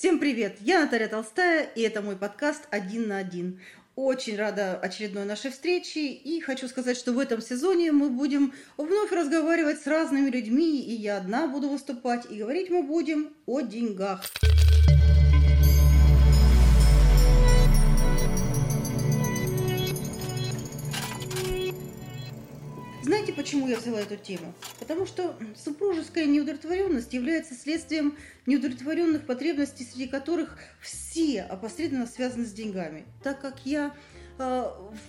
Всем привет! Я Наталья Толстая, и это мой подкаст «Один на один». Очень рада очередной нашей встрече и хочу сказать, что в этом сезоне мы будем вновь разговаривать с разными людьми, и я одна буду выступать, и говорить мы будем о деньгах. Знаете, почему я взяла эту тему? Потому что супружеская неудовлетворенность является следствием неудовлетворенных потребностей, среди которых все опосредованно связаны с деньгами. Так как я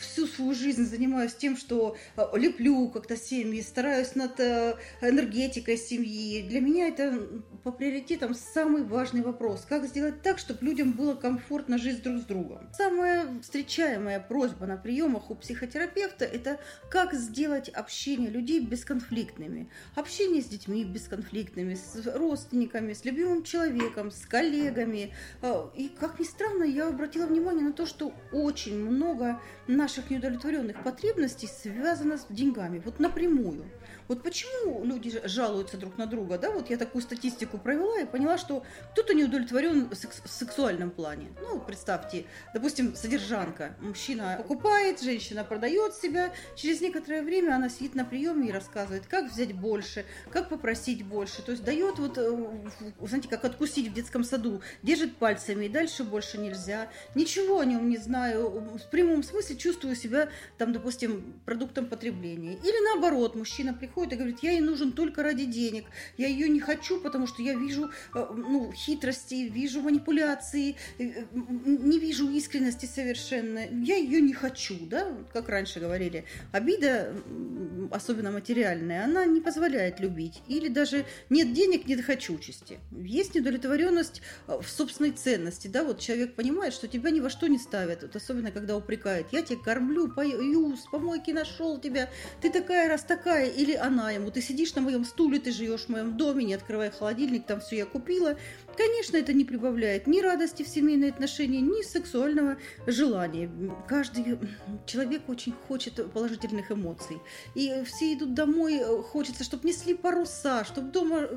всю свою жизнь занимаюсь тем, что э, леплю как-то семьи, стараюсь над э, энергетикой семьи. Для меня это по приоритетам самый важный вопрос. Как сделать так, чтобы людям было комфортно жить друг с другом? Самая встречаемая просьба на приемах у психотерапевта – это как сделать общение людей бесконфликтными. Общение с детьми бесконфликтными, с родственниками, с любимым человеком, с коллегами. И, как ни странно, я обратила внимание на то, что очень много много наших неудовлетворенных потребностей связано с деньгами, вот напрямую. Вот почему люди жалуются друг на друга, да, вот я такую статистику провела и поняла, что кто-то не удовлетворен в сексуальном плане. Ну, представьте, допустим, содержанка, мужчина покупает, женщина продает себя, через некоторое время она сидит на приеме и рассказывает, как взять больше, как попросить больше, то есть дает вот, э, знаете, как откусить в детском саду, держит пальцами и дальше больше нельзя, ничего о нем не знаю, в прямом смысле чувствую себя, там, допустим, продуктом потребления. Или наоборот, мужчина приходит приходит и говорит, я ей нужен только ради денег, я ее не хочу, потому что я вижу э, ну, хитрости, вижу манипуляции, э, не вижу искренности совершенно, я ее не хочу, да, как раньше говорили. Обида, особенно материальная, она не позволяет любить, или даже нет денег, нет хочучести. Есть недовлетворенность э, в собственной ценности, да, вот человек понимает, что тебя ни во что не ставят, вот особенно когда упрекают, я тебя кормлю, пою, с помойки нашел тебя, ты такая раз такая, или она ему, ты сидишь на моем стуле, ты живешь в моем доме, не открывай холодильник, там все я купила. Конечно, это не прибавляет ни радости в семейные отношения, ни сексуального желания. Каждый человек очень хочет положительных эмоций. И все идут домой, хочется, чтобы несли паруса, чтобы дома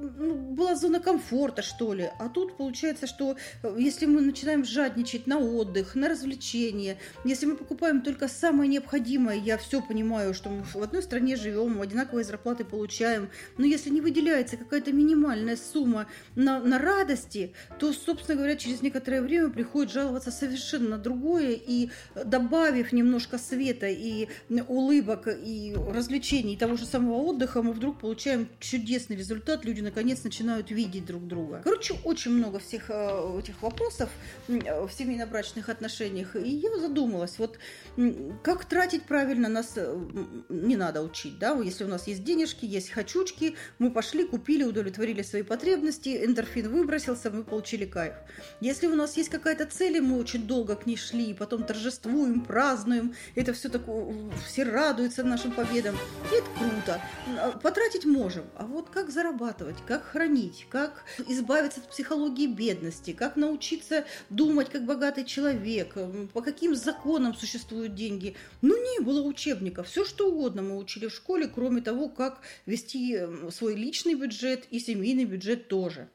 ну, была зона комфорта, что ли. А тут получается, что если мы начинаем жадничать на отдых, на развлечения, если мы покупаем только самое необходимое, я все понимаю, что мы в одной стране живем, живем, одинаковые зарплаты получаем. Но если не выделяется какая-то минимальная сумма на, на радости, то, собственно говоря, через некоторое время приходит жаловаться совершенно на другое. И добавив немножко света и улыбок, и развлечений, и того же самого отдыха, мы вдруг получаем чудесный результат. Люди, наконец, начинают видеть друг друга. Короче, очень много всех э, этих вопросов в семейно-брачных отношениях. И я задумалась, вот как тратить правильно нас э, не надо учить да, если у нас есть денежки, есть хочучки, мы пошли, купили, удовлетворили свои потребности, эндорфин выбросился, мы получили кайф. Если у нас есть какая-то цель, и мы очень долго к ней шли, потом торжествуем, празднуем, это все такое, все радуются нашим победам, и это круто. А, потратить можем, а вот как зарабатывать, как хранить, как избавиться от психологии бедности, как научиться думать как богатый человек, по каким законам существуют деньги. Ну, не было учебников, все что угодно мы учили в школе, школе, кроме того, как вести эм, свой личный бюджет и семейный бюджет тоже.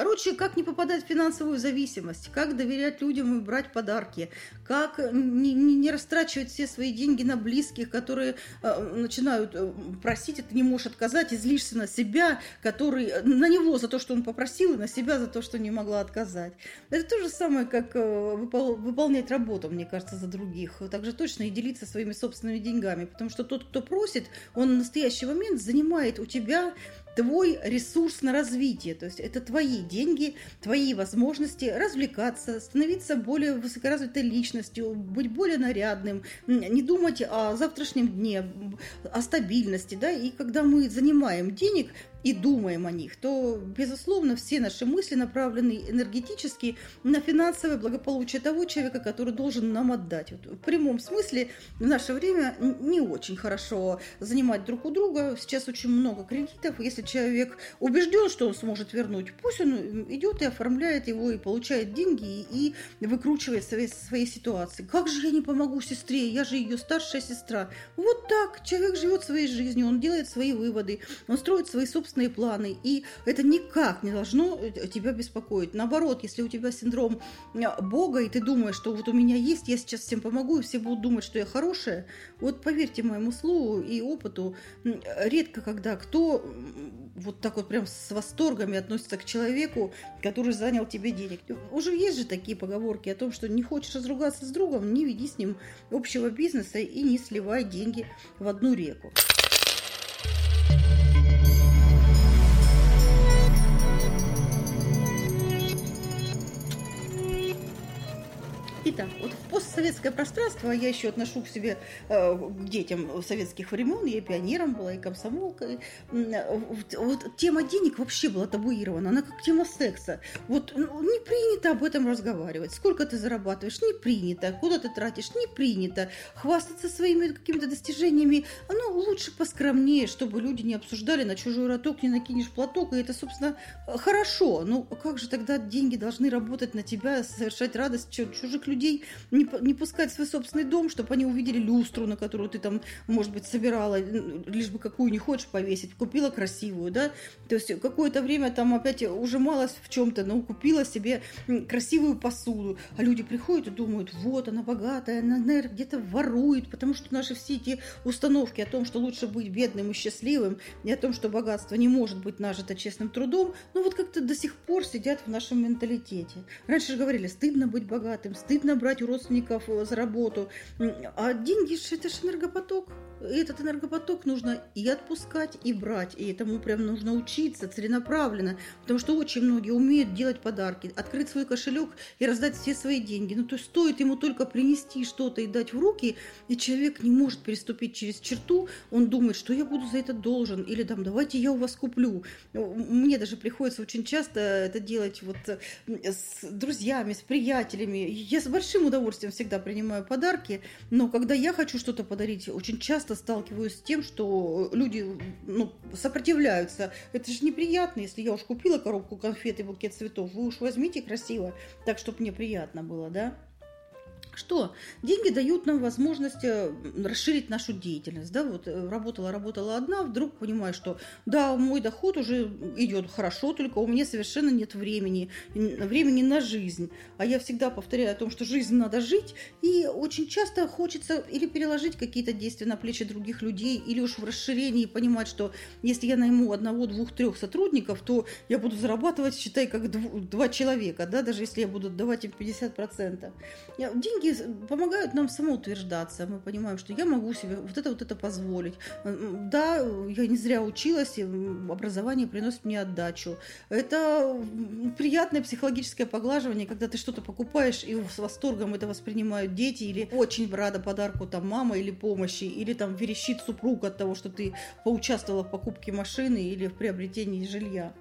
Короче, как не попадать в финансовую зависимость, как доверять людям и брать подарки, как не, не, не растрачивать все свои деньги на близких, которые э, начинают э, просить, это не можешь отказать, и злишься на себя, который э, на него за то, что он попросил, и на себя за то, что не могла отказать. Это то же самое, как э, выпол, выполнять работу, мне кажется, за других. Также точно и делиться своими собственными деньгами, потому что тот, кто просит, он в настоящий момент занимает у тебя твой ресурс на развитие, то есть это твои деньги, твои возможности развлекаться, становиться более высокоразвитой личностью, быть более нарядным, не думать о завтрашнем дне, о стабильности, да, и когда мы занимаем денег, и думаем о них, то, безусловно, все наши мысли направлены энергетически на финансовое благополучие того человека, который должен нам отдать. Вот в прямом смысле в наше время не очень хорошо занимать друг у друга. Сейчас очень много кредитов. Если человек убежден, что он сможет вернуть, пусть он идет и оформляет его, и получает деньги, и выкручивает свои, свои ситуации. Как же я не помогу сестре? Я же ее старшая сестра. Вот так. Человек живет своей жизнью, он делает свои выводы, он строит свои собственные собственные планы, и это никак не должно э, тебя беспокоить. Наоборот, если у тебя синдром э, Бога, и ты думаешь, что вот у меня есть, я сейчас всем помогу, и все будут думать, что я хорошая, вот поверьте моему слову и опыту, редко когда кто вот так вот прям с восторгами относится к человеку, который занял тебе денег. Уже есть же такие поговорки о том, что не хочешь разругаться с другом, не веди с ним общего бизнеса и не сливай деньги в одну реку. Постсоветское пространство я еще отношу к себе э, к детям советских времен, я пионером была, и комсомолкой. Вот тема денег вообще была табуирована, она как тема секса. Вот ну, не принято об этом разговаривать. Сколько ты зарабатываешь? Не принято. Куда ты тратишь? Не принято. Хвастаться своими какими-то достижениями, ну, лучше поскромнее, чтобы люди не обсуждали, на чужой роток не накинешь платок, и это, собственно, хорошо. Ну, как же тогда деньги должны работать на тебя, совершать радость чужих людей не, не пускать в свой собственный дом, чтобы они увидели люстру, на которую ты там, может быть, собирала, лишь бы какую не хочешь повесить, купила красивую, да, то есть какое-то время там опять ужималась в чем-то, но купила себе красивую посуду, а люди приходят и думают, вот она богатая, она, наверное, где-то ворует, потому что наши все эти установки о том, что лучше быть бедным и счастливым, и о том, что богатство не может быть нажито честным трудом, ну вот как-то до сих пор сидят в нашем менталитете. Раньше же говорили, стыдно быть богатым, стыдно брать у родственников э, за работу. А деньги – это же энергопоток. Этот энергопоток нужно и отпускать, и брать. И этому прям нужно учиться целенаправленно. Потому что очень многие умеют делать подарки, открыть свой кошелек и раздать все свои деньги. Ну, то есть стоит ему только принести что-то и дать в руки, и человек не может переступить через черту. Он думает, что я буду за это должен. Или там, давайте я у вас куплю. Мне даже приходится очень часто это делать вот с друзьями, с приятелями. Я большим удовольствием всегда принимаю подарки, но когда я хочу что-то подарить, очень часто сталкиваюсь с тем, что люди ну, сопротивляются. Это же неприятно, если я уж купила коробку конфет и букет цветов, вы уж возьмите красиво, так, чтобы мне приятно было, да? Что? Деньги дают нам возможность э, расширить нашу деятельность. Да? Вот э, работала, работала одна, вдруг понимаю, что да, мой доход уже идет хорошо, только у меня совершенно нет времени, времени на жизнь. А я всегда повторяю о том, что жизнь надо жить, и очень часто хочется или переложить какие-то действия на плечи других людей, или уж в расширении понимать, что если я найму одного, двух, трех сотрудников, то я буду зарабатывать, считай, как два человека, да, даже если я буду давать им 50%. Деньги помогают нам самоутверждаться. Мы понимаем, что я могу себе вот это вот это позволить. Да, я не зря училась, и образование приносит мне отдачу. Это приятное психологическое поглаживание, когда ты что-то покупаешь и с восторгом это воспринимают дети, или очень рада подарку там мама или помощи, или там верещит супруг от того, что ты поучаствовала в покупке машины или в приобретении жилья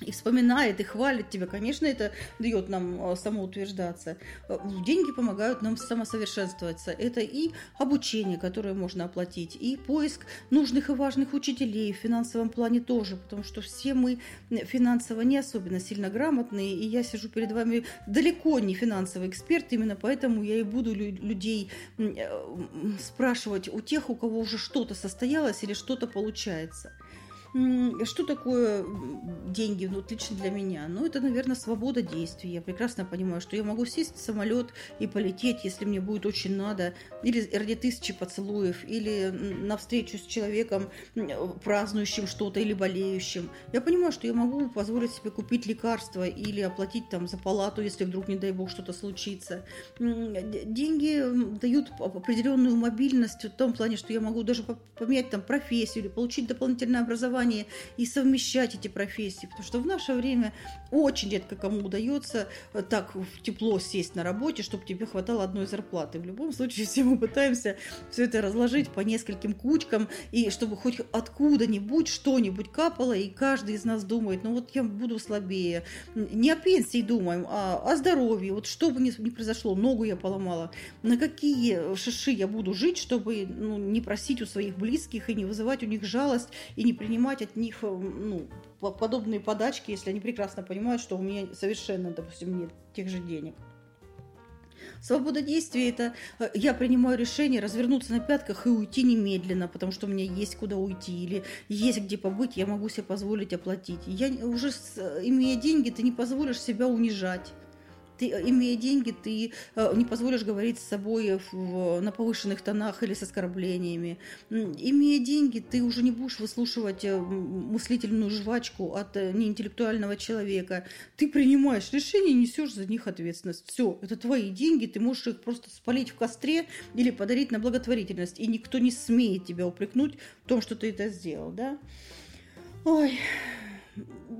и вспоминает, и хвалит тебя, конечно, это дает нам э, самоутверждаться. Э, деньги помогают нам самосовершенствоваться. Это и обучение, которое можно оплатить, и поиск нужных и важных учителей в финансовом плане тоже, потому что все мы финансово не особенно сильно грамотные, и я сижу перед вами далеко не финансовый эксперт, именно поэтому я и буду людей э, спрашивать у тех, у кого уже что-то состоялось или что-то получается. Что такое деньги, ну, лично для меня? Ну, это, наверное, свобода действий. Я прекрасно понимаю, что я могу сесть в самолет и полететь, если мне будет очень надо, или ради тысячи поцелуев, или на встречу с человеком, празднующим что-то или болеющим. Я понимаю, что я могу позволить себе купить лекарства или оплатить там за палату, если вдруг, не дай бог, что-то случится. Деньги дают определенную мобильность в том плане, что я могу даже поменять там профессию или получить дополнительное образование образование и совмещать эти профессии. Потому что в наше время очень редко кому удается э, так тепло сесть на работе, чтобы тебе хватало одной зарплаты. В любом случае все мы пытаемся все это разложить по нескольким кучкам, и чтобы хоть откуда-нибудь что-нибудь капало, и каждый из нас думает, ну вот я буду слабее. Не о пенсии думаем, а о здоровье. Вот что бы ни произошло, ногу я поломала, на какие шиши я буду жить, чтобы ну, не просить у своих близких и не вызывать у них жалость и не принимать принимать от них э, ну, подобные подачки, если они прекрасно понимают, что у меня совершенно, допустим, нет тех же денег. Свобода действий – это э, я принимаю решение развернуться на пятках и уйти немедленно, потому что у меня есть куда уйти или есть где побыть, я могу себе позволить оплатить. Я уже, имея деньги, ты не позволишь себя унижать ты, имея деньги, ты э, не позволишь говорить с собой в, на повышенных тонах или с оскорблениями. Имея деньги, ты уже не будешь выслушивать э, мыслительную жвачку от э, неинтеллектуального человека. Ты принимаешь решения и несешь за них ответственность. Все, это твои деньги, ты можешь их просто спалить в костре или подарить на благотворительность. И никто не смеет тебя упрекнуть в том, что ты это сделал, да? Ой,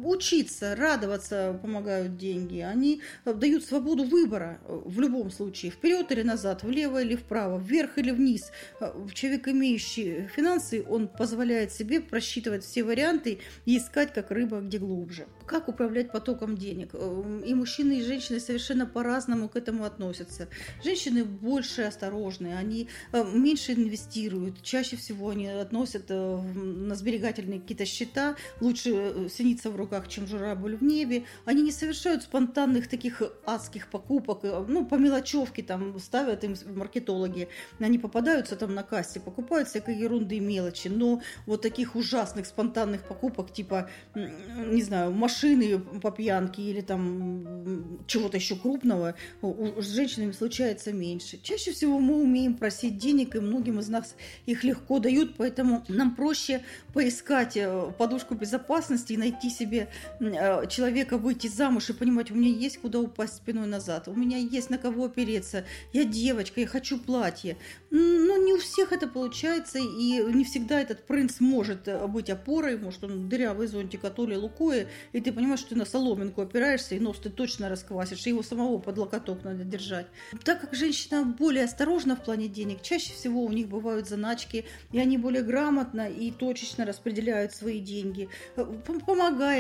учиться, радоваться помогают деньги. Они э, дают свободу выбора э, в любом случае. Вперед или назад, влево или вправо, вверх или вниз. Э, человек, имеющий финансы, он позволяет себе просчитывать все варианты и искать, как рыба, где глубже. Как управлять потоком денег? И мужчины, и женщины совершенно по-разному к этому относятся. Женщины больше осторожны, они меньше инвестируют. Чаще всего они относят на сберегательные какие-то счета. Лучше синица в руках, чем журавль в небе. Они не совершают спонтанных таких адских покупок, э, ну, по мелочевке там ставят им маркетологи. Они попадаются там на кассе, покупают всякой ерунды и мелочи, но вот таких ужасных спонтанных покупок, типа, не знаю, машины по пьянке или там чего-то еще крупного, с женщинами случается меньше. Чаще всего мы умеем просить денег, и многим из нас их легко дают, поэтому нам проще поискать э, подушку безопасности и найти найти себе э, человека, выйти замуж и понимать, у меня есть куда упасть спиной назад, у меня есть на кого опереться, я девочка, я хочу платье. Но не у всех это получается, и не всегда этот принц может э, быть опорой, может он дырявый зонтик от Оли Лукоя, и ты понимаешь, что ты на соломинку опираешься, и нос ты точно расквасишь, и его самого под локоток надо держать. Так как женщина более осторожна в плане денег, чаще всего у них бывают заначки, и они более грамотно и точечно распределяют свои деньги. Э,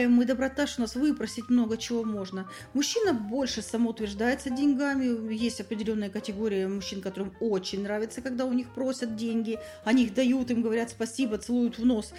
помогаем мы, доброта, что нас выпросить много чего можно. Мужчина больше самоутверждается деньгами. Есть определенная категория мужчин, которым очень нравится, когда у них просят деньги. Они их дают, им говорят спасибо, целуют в нос.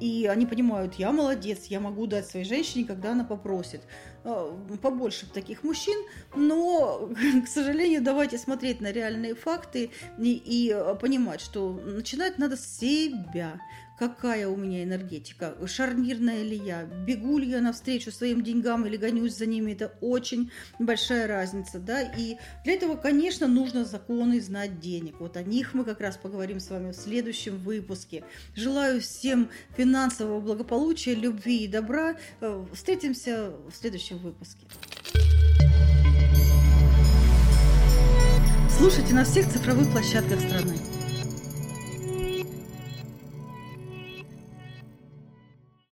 И они понимают, я молодец, я могу дать своей женщине, когда она попросит. А, побольше таких мужчин, но, к сожалению, давайте смотреть на реальные факты и, и понимать, что начинать надо с себя какая у меня энергетика, шарнирная ли я, бегу ли я навстречу своим деньгам или гонюсь за ними, это очень большая разница, да, и для этого, конечно, нужно законы знать денег, вот о них мы как раз поговорим с вами в следующем выпуске. Желаю всем финансового благополучия, любви и добра, э, встретимся в следующем выпуске. Слушайте на всех цифровых площадках страны.